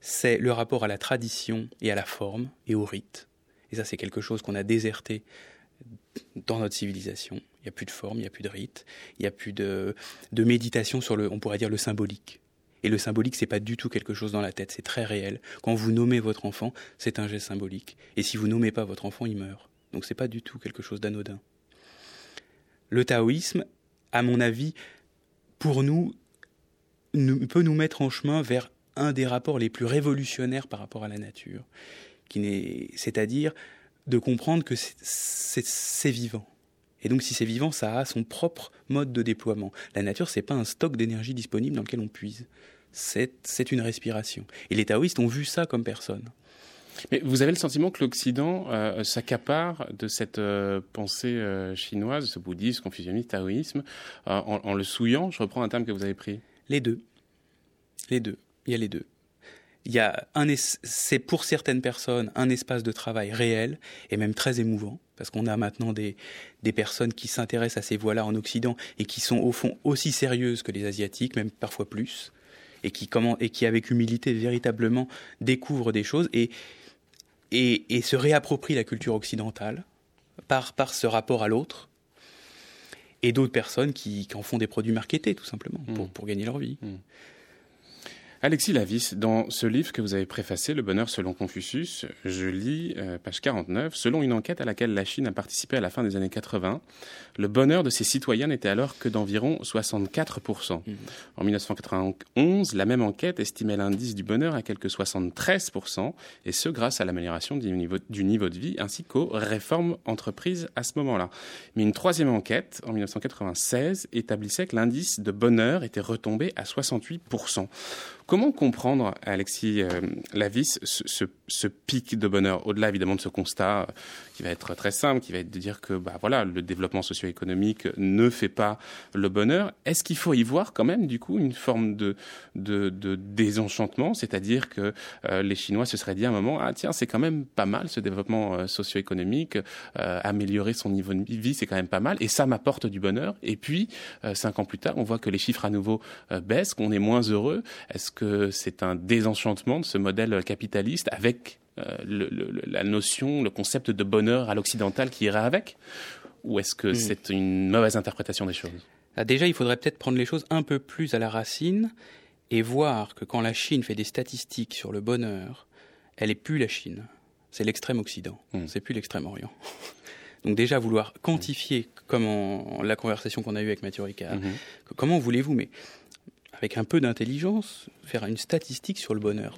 c'est le rapport à la tradition et à la forme et au rite. Et ça, c'est quelque chose qu'on a déserté dans notre civilisation. Il n'y a plus de forme, il n'y a plus de rite, il n'y a plus de, de méditation sur le, on pourrait dire, le symbolique. Et le symbolique, c'est pas du tout quelque chose dans la tête, c'est très réel. Quand vous nommez votre enfant, c'est un geste symbolique. Et si vous nommez pas votre enfant, il meurt. Donc c'est pas du tout quelque chose d'anodin. Le taoïsme, à mon avis, pour nous, peut nous mettre en chemin vers un des rapports les plus révolutionnaires par rapport à la nature, c'est-à-dire de comprendre que c'est vivant. Et donc, si c'est vivant, ça a son propre mode de déploiement. La nature, c'est pas un stock d'énergie disponible dans lequel on puise c'est une respiration. Et les taoïstes ont vu ça comme personne. Mais vous avez le sentiment que l'Occident euh, s'accapare de cette euh, pensée euh, chinoise, ce bouddhisme, confucianisme, taoïsme, en, le souillant? Je reprends un terme que vous avez pris. Les deux. Les deux. Il y a les deux. Il y a un, c'est pour certaines personnes un espace de travail réel et même très émouvant, parce qu'on a maintenant des, des personnes qui s'intéressent à ces voies-là en Occident et qui sont au fond aussi sérieuses que les Asiatiques, même parfois plus et qui, comment, et qui avec humilité véritablement découvre des choses et, et, se réapproprie la culture occidentale par, par ce rapport à l'autre, et d'autres personnes qui, en font des produits marketés tout simplement pour, mmh. pour gagner leur vie. Mmh. Alexis Lavis, dans ce livre que vous avez préfacé, Le bonheur selon Confucius, je lis euh, page 49, selon une enquête à laquelle la Chine a participé à la fin des années 80, le bonheur de ses citoyens n'était alors que d'environ 64%. Mmh. En 1991, la même enquête estimait l'indice du bonheur à quelque 73%, et ce grâce à l'amélioration du niveau, du niveau de vie ainsi qu'aux réformes entreprises à ce moment-là. Mais une troisième enquête, en 1996, établissait que l'indice de bonheur était retombé à 68%. Comment comprendre, Alexis euh, Lavis, ce, ce pic de bonheur, au-delà évidemment de ce constat euh, qui va être très simple, qui va être de dire que bah voilà, le développement socio-économique ne fait pas le bonheur. Est-ce qu'il faut y voir quand même du coup une forme de de, de désenchantement, c'est-à-dire que euh, les Chinois se seraient dit à un moment ah tiens c'est quand même pas mal ce développement euh, socio-économique, améliorer son niveau de vie c'est quand même pas mal et ça m'apporte du bonheur. Et puis cinq ans plus tard on voit que les chiffres à nouveau baissent, qu'on est moins heureux. Est-ce que c'est un désenchantement de ce modèle capitaliste avec euh, la notion, le concept de bonheur à l'occidental qui irait avec? Ou est-ce que hmm. c'est une mauvaise interprétation des choses? Ah, Déjà, il faudrait peut-être prendre les choses un peu plus à la racine et voir que quand la Chine fait des statistiques sur le bonheur, elle est plus la Chine, c'est l'extrême Occident, hmm. c'est plus l'extrême Orient. Donc déjà vouloir quantifier, comme en, la conversation qu'on a eue avec Mathieu Ricard, hmm. comment voulez-vous, mais avec un peu d'intelligence, faire une statistique sur le bonheur.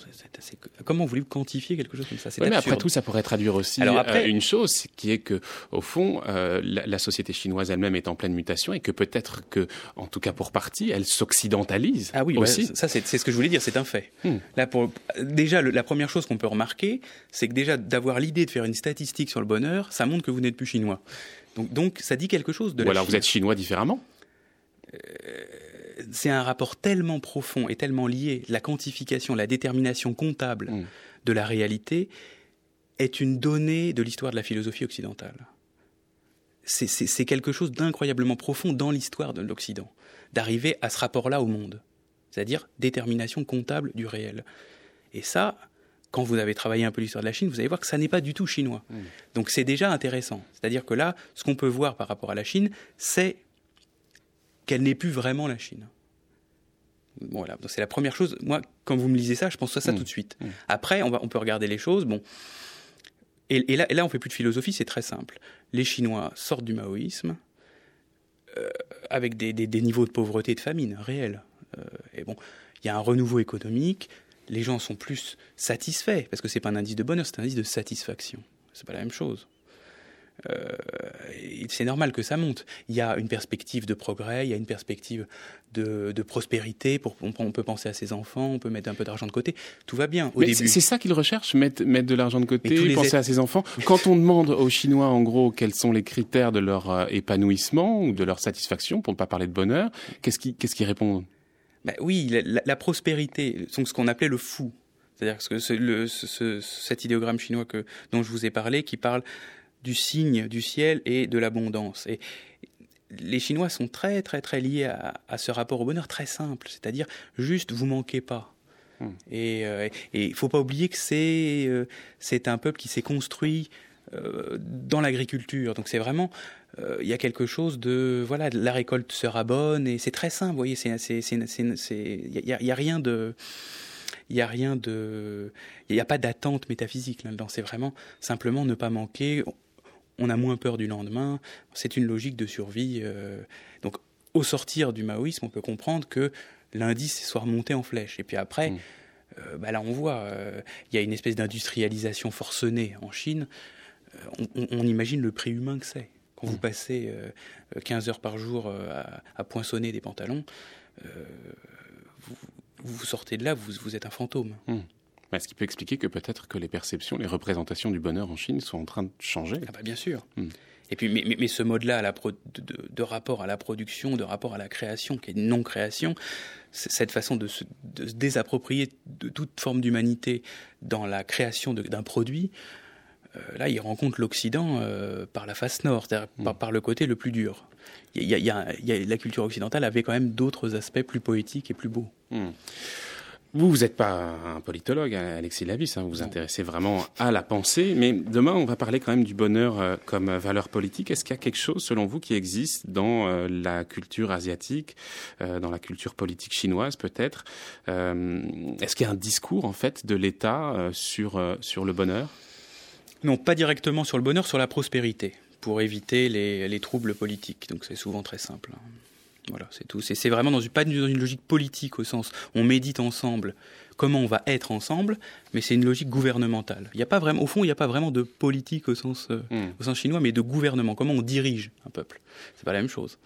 comment voulez-vous quantifier quelque chose comme ça? Mais Après tout, ça pourrait traduire aussi Alors après, euh, une chose, qui est que, au fond, euh, la, société chinoise elle-même est en pleine mutation et que peut-être que, en tout cas pour partie, elle s'occidentalise. Ah oui, aussi. ça c'est ce que je voulais dire, c'est un fait. Hmm. Là, pour, déjà, la première chose qu'on peut remarquer, c'est que déjà d'avoir l'idée de faire une statistique sur le bonheur, ça montre que vous n'êtes plus chinois. Donc, donc, ça dit quelque chose de. Ou alors vous êtes chinois différemment. Euh, c'est un rapport tellement profond et tellement lié, la quantification, la détermination comptable mm. de la réalité est une donnée de l'histoire de la philosophie occidentale. C'est quelque chose d'incroyablement profond dans l'histoire de l'Occident, d'arriver à ce rapport-là au monde, c'est-à-dire détermination comptable du réel. Et ça, quand vous avez travaillé un peu l'histoire de la Chine, vous allez voir que ça n'est pas du tout chinois. Mm. Donc c'est déjà intéressant. C'est-à-dire que là, ce qu'on peut voir par rapport à la Chine, c'est qu'elle n'est plus vraiment la Chine. Voilà, donc c'est la première chose. Moi, quand vous me lisez ça, je pense à ça mmh. tout de suite. Mmh. Après, on, va, on peut regarder les choses. Bon, et, là, et là, on fait plus de philosophie, c'est très simple. Les Chinois sortent du maoïsme euh, avec des, des, niveaux de pauvreté et de famine réels. Euh, et bon, il y a un renouveau économique. Les gens sont plus satisfaits parce que c'est pas un indice de bonheur, c'est un indice de satisfaction. C'est pas la même chose. Euh, c'est normal que ça monte. Il y a une perspective de progrès, il y a une perspective de, prospérité. Pour, on, peut penser à ses enfants, on peut mettre un peu d'argent de côté. Tout va bien au début. C'est ça qu'ils recherchent, mettre, mettre de l'argent de côté, penser à ses enfants. Quand on demande aux Chinois, en gros, quels sont les critères de leur euh, épanouissement ou de leur satisfaction, pour ne pas parler de bonheur, qu'est-ce qu'ils qu'est-ce répondent? Ben Oui, la, prospérité, ce qu'on appelait le fou. C'est-à-dire que le, cet idéogramme chinois que, dont je vous ai parlé, qui parle du signe du ciel et de l'abondance. Et les Chinois sont très très très liés à, ce rapport au bonheur très simple, c'est-à-dire juste vous manquez pas. Hmm. Et il euh, ne faut pas oublier que c'est euh, c'est un peuple qui s'est construit euh, dans l'agriculture. Donc c'est vraiment il y a quelque chose de voilà la récolte sera bonne et c'est très simple. Vous voyez, c'est c'est il y, a rien de il n'y a rien de, il n'y a pas d'attente métaphysique là-dedans. C'est vraiment simplement ne pas manquer on a moins peur du lendemain. C'est une logique de survie. Euh. donc, au sortir du maoïsme, on peut comprendre que l'indice soit remonté en flèche. Et puis après, mm. euh, bah là, on voit, euh, il y a une espèce d'industrialisation forcenée en Chine. On, imagine le prix humain que c'est. Quand vous mm. passez 15 heures par jour à, poinçonner des pantalons, vous, sortez de là, vous, êtes un fantôme. Ce qui peut expliquer que peut-être que les perceptions, les représentations du bonheur en Chine sont en train de changer? Ah bah bien sûr. Hmm. Et puis, mais, ce mode-là de, rapport à la production, de rapport à la création, qui est non-création, cette façon de se, désapproprier de toute forme d'humanité dans la création d'un produit, euh, là, il rencontre l'Occident euh, par la face nord, c'est-à-dire hmm. par, le côté le plus dur. Il y a, la culture occidentale avait quand même d'autres aspects plus poétiques et plus beaux. Hmm. Vous, vous n'êtes pas un politologue, hein, Alexis Lavis, hein, vous vous intéressez vraiment à la pensée, mais demain, on va parler quand même du bonheur euh, comme valeur politique. Est-ce qu'il y a quelque chose, selon vous, qui existe dans euh, la culture asiatique, euh, dans la culture politique chinoise peut-être Est-ce qu'il y a un discours, en fait, de l'État sur, sur le bonheur? Non, pas directement sur le bonheur, sur la prospérité, pour éviter les, les troubles politiques. Donc c'est souvent très simple. Voilà, c'est tout. C'est vraiment dans une, pas dans une logique politique au sens on médite ensemble comment on va être ensemble, mais c'est une logique gouvernementale. Il y a pas vraiment, au fond, il n'y a pas vraiment de politique au sens, euh, hmm. au sens chinois, mais de gouvernement. Comment on dirige un peuple. C'est pas la même chose.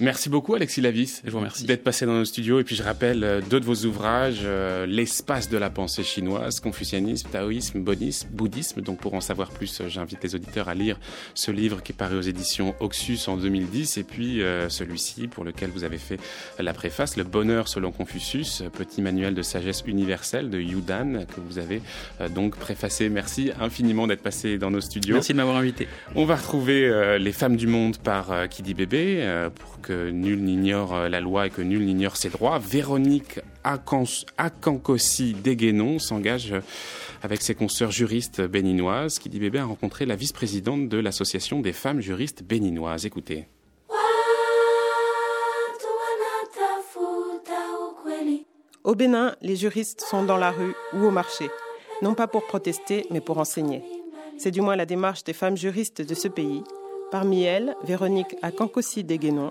Merci beaucoup Alexis Lavis. Je vous remercie. D'être passé dans nos studios. Et puis je rappelle euh, deux de vos ouvrages, euh, L'espace de la pensée chinoise, Confucianisme, Taoïsme, Bonisme, Bouddhisme. Donc pour en savoir plus, euh, j'invite les auditeurs à lire ce livre qui est paru aux éditions Oxus en 2010. Et puis celui-ci pour lequel vous avez fait la préface, Le bonheur selon Confucius, petit manuel de sagesse universelle de Yudan que vous avez donc préfacé. Merci infiniment d'être passé dans nos studios. Merci de m'avoir invité. On va retrouver les femmes du monde par Qui dit bébé pour que nul n'ignore euh, la loi et que nul n'ignore ses droits. Véronique Akankossi Deguenon s'engage euh, avec ses consoeurs juristes béninoises. Qui dit bébé a rencontré la vice-présidente de l'Association des femmes juristes béninoises. Écoutez. Au Bénin, les juristes sont dans la rue ou au marché, non pas pour protester, mais pour enseigner. C'est du moins la démarche des femmes juristes de ce pays. Parmi elles, Véronique Akankossi Deguenon,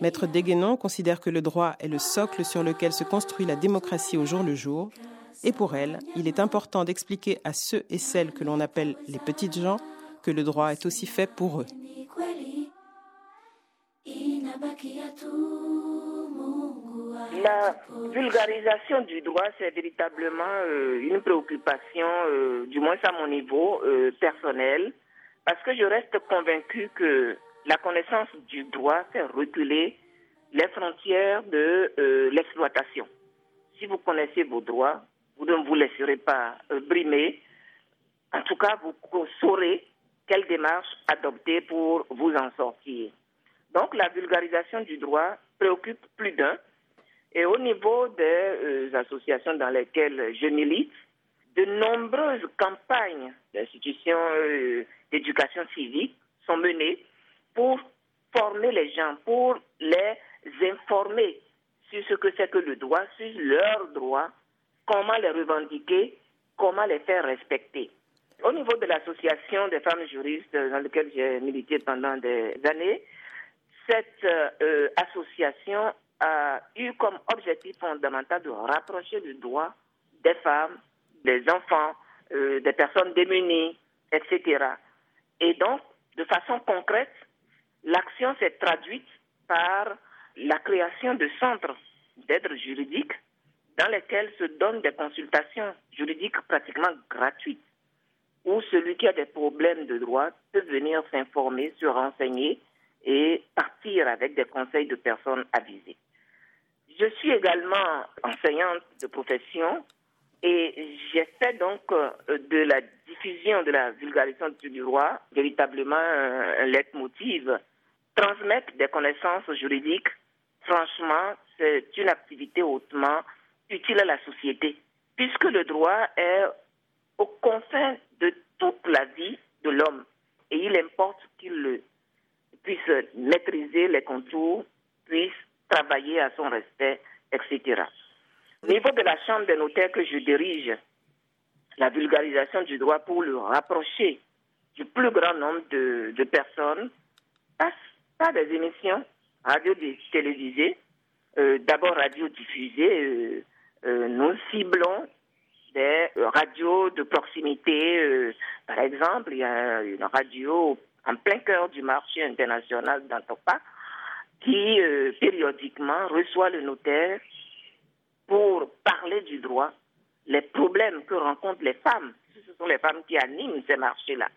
Maître Deguenon considère que le droit est le socle sur lequel se construit la démocratie au jour le jour, et pour elle, il est important d'expliquer à ceux et celles que l'on appelle les petites gens que le droit est aussi fait pour eux. La vulgarisation du droit, c'est véritablement euh, une préoccupation, euh, du moins à mon niveau euh, personnel, parce que je reste convaincu que la connaissance du droit fait reculer les frontières de euh, l'exploitation. Si vous connaissez vos droits, vous ne vous laisserez pas euh, brimer. En tout cas, vous saurez quelle démarche adopter pour vous en sortir. Donc, la vulgarisation du droit préoccupe plus d'un. Et au niveau des euh, associations dans lesquelles je milite, de nombreuses campagnes d'institutions d'éducation civique sont menées pour former les gens, pour les informer sur ce que c'est que le droit, sur leurs droits, comment les revendiquer, comment les faire respecter. Au niveau de l'association des femmes juristes dans laquelle j'ai milité pendant des années, cette euh, association a eu comme objectif fondamental de rapprocher le droit des femmes, des enfants, euh, des personnes démunies, etc. Et donc, de façon concrète, L'action s'est traduite par la création de centres d'aide juridique dans lesquels se donnent des consultations juridiques pratiquement gratuites, où celui qui a des problèmes de droit peut venir s'informer, se renseigner et partir avec des conseils de personnes avisées. Je suis également enseignante de profession et fait donc euh, de la diffusion de la vulgarisation du droit véritablement un leitmotiv Transmettre des connaissances juridiques, franchement, c'est une activité hautement utile à la société, puisque le droit est au confin de toute la vie de l'homme. Et il importe qu'il puisse maîtriser les contours, puisse travailler à son respect, etc. Au niveau de la Chambre des notaires que je dirige, la vulgarisation du droit pour le rapprocher du plus grand nombre de, de personnes passe pas des émissions radio télévisées, euh, d'abord radio diffusées. Euh, euh, nous ciblons des radios de proximité. par exemple, il y a une radio en plein cœur du marché international d'Antopa qui périodiquement reçoit le notaire pour parler du droit, les problèmes que rencontrent les femmes. Ce sont les femmes qui animent ces marchés-là,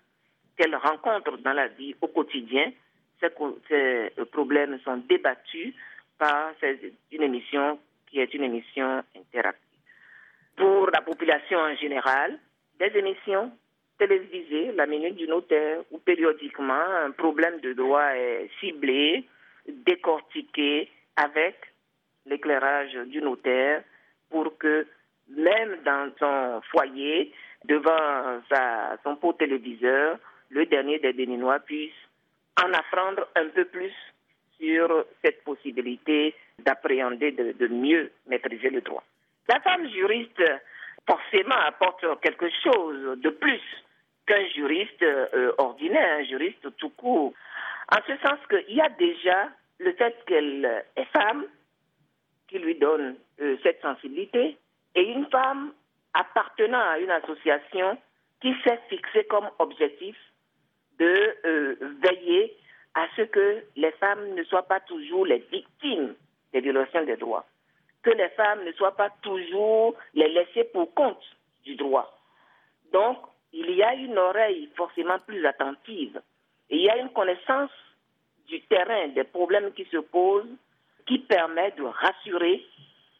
qu'elles rencontrent dans la vie au quotidien ces, ces problèmes sont débattus par une émission qui est une émission interactive. Pour la population en général, des émissions télévisées, la minute du notaire, où périodiquement un problème de droit est ciblé, décortiqué avec l'éclairage du notaire pour que même dans son foyer, devant son pot téléviseur, le dernier des Béninois puisse en apprendre un peu plus sur cette possibilité d'appréhender, de, mieux maîtriser le droit. La femme juriste, forcément, apporte quelque chose de plus qu'un juriste euh, ordinaire, un juriste tout court. En ce sens qu'il y a déjà le fait qu'elle est femme qui lui donne euh, cette sensibilité et une femme appartenant à une association qui s'est fixée comme objectif de euh, veiller à ce que les femmes ne soient pas toujours les victimes des violations des droits, que les femmes ne soient pas toujours les laissées pour compte du droit. Donc, il y a une oreille forcément plus attentive et il y a une connaissance du terrain, des problèmes qui se posent, qui permet de rassurer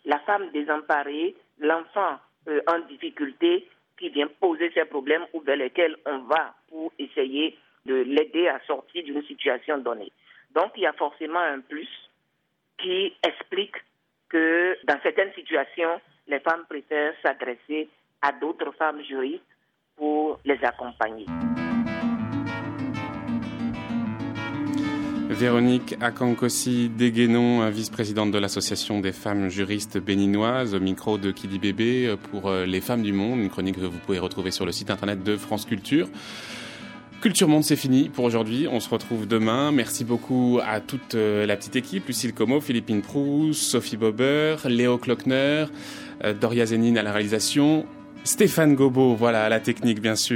la femme désemparée, l'enfant euh, en difficulté qui vient poser ses problèmes ou vers lesquels on va pour essayer de l'aider à sortir d'une situation donnée. Donc il y a forcément un plus qui explique que dans certaines situations, les femmes préfèrent s'adresser à d'autres femmes juristes pour les accompagner. Véronique Akankosi Deguenon, vice-présidente de l'Association des femmes juristes béninoises, au micro de Kidi Bébé pour euh, les femmes du monde, une chronique que vous pouvez retrouver sur le site internet de France Culture. Culture Monde, c'est fini pour aujourd'hui. On se retrouve demain. Merci beaucoup à toute euh, la petite équipe. Lucille Como, Philippine Proust, Sophie Bober, Léo Klockner, euh, Doria Zénine à la réalisation, Stéphane Gobo, voilà, à la technique, bien sûr.